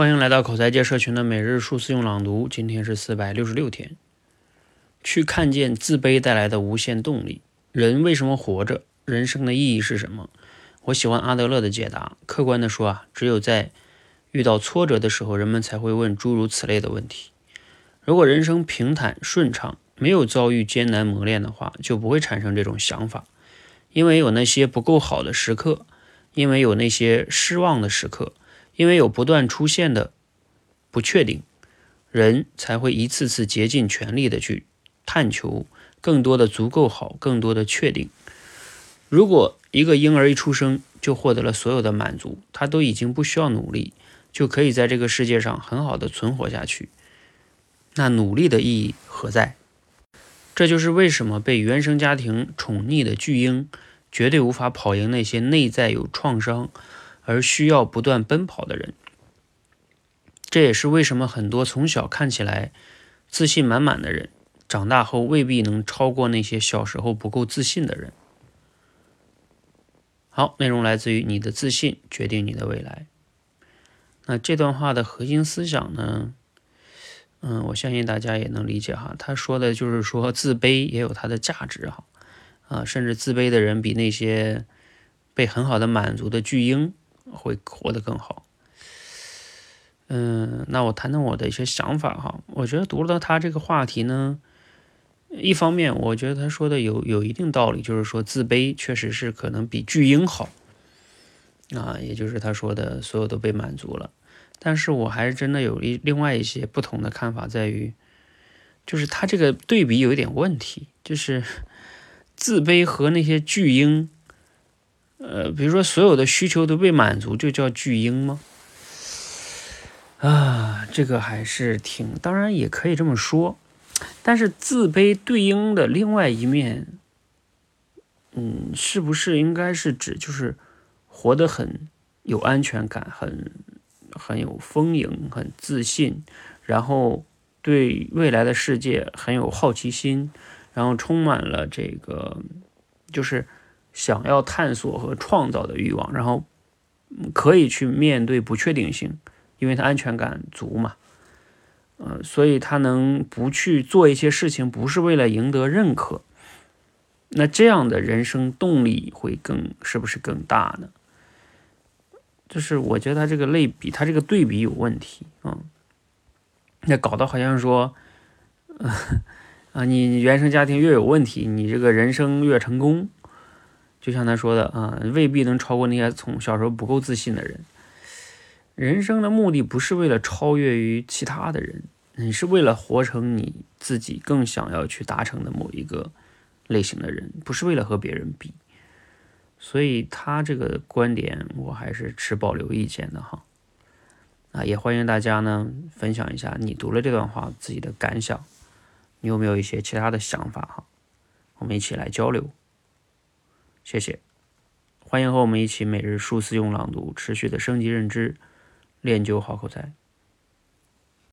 欢迎来到口才界社群的每日数字用朗读，今天是四百六十六天。去看见自卑带来的无限动力。人为什么活着？人生的意义是什么？我喜欢阿德勒的解答。客观的说啊，只有在遇到挫折的时候，人们才会问诸如此类的问题。如果人生平坦顺畅，没有遭遇艰难磨练的话，就不会产生这种想法。因为有那些不够好的时刻，因为有那些失望的时刻。因为有不断出现的不确定，人才会一次次竭尽全力的去探求更多的足够好，更多的确定。如果一个婴儿一出生就获得了所有的满足，他都已经不需要努力，就可以在这个世界上很好的存活下去，那努力的意义何在？这就是为什么被原生家庭宠溺的巨婴绝对无法跑赢那些内在有创伤。而需要不断奔跑的人，这也是为什么很多从小看起来自信满满的人，长大后未必能超过那些小时候不够自信的人。好，内容来自于你的自信决定你的未来。那这段话的核心思想呢？嗯，我相信大家也能理解哈。他说的就是说，自卑也有它的价值哈。啊，甚至自卑的人比那些被很好的满足的巨婴。会活得更好。嗯，那我谈谈我的一些想法哈。我觉得读了他这个话题呢，一方面我觉得他说的有有一定道理，就是说自卑确实是可能比巨婴好啊，也就是他说的所有都被满足了。但是我还是真的有一另外一些不同的看法，在于就是他这个对比有一点问题，就是自卑和那些巨婴。呃，比如说所有的需求都被满足，就叫巨婴吗？啊，这个还是挺，当然也可以这么说。但是自卑对应的另外一面，嗯，是不是应该是指就是活得很有安全感，很很有丰盈，很自信，然后对未来的世界很有好奇心，然后充满了这个就是。想要探索和创造的欲望，然后可以去面对不确定性，因为他安全感足嘛，呃，所以他能不去做一些事情，不是为了赢得认可，那这样的人生动力会更是不是更大呢？就是我觉得他这个类比，他这个对比有问题啊，那搞得好像说，啊，你原生家庭越有问题，你这个人生越成功。就像他说的啊，未必能超过那些从小时候不够自信的人。人生的目的不是为了超越于其他的人，你是为了活成你自己更想要去达成的某一个类型的人，不是为了和别人比。所以他这个观点我还是持保留意见的哈。啊，也欢迎大家呢分享一下你读了这段话自己的感想，你有没有一些其他的想法哈？我们一起来交流。谢谢，欢迎和我们一起每日数次用朗读，持续的升级认知，练就好口才。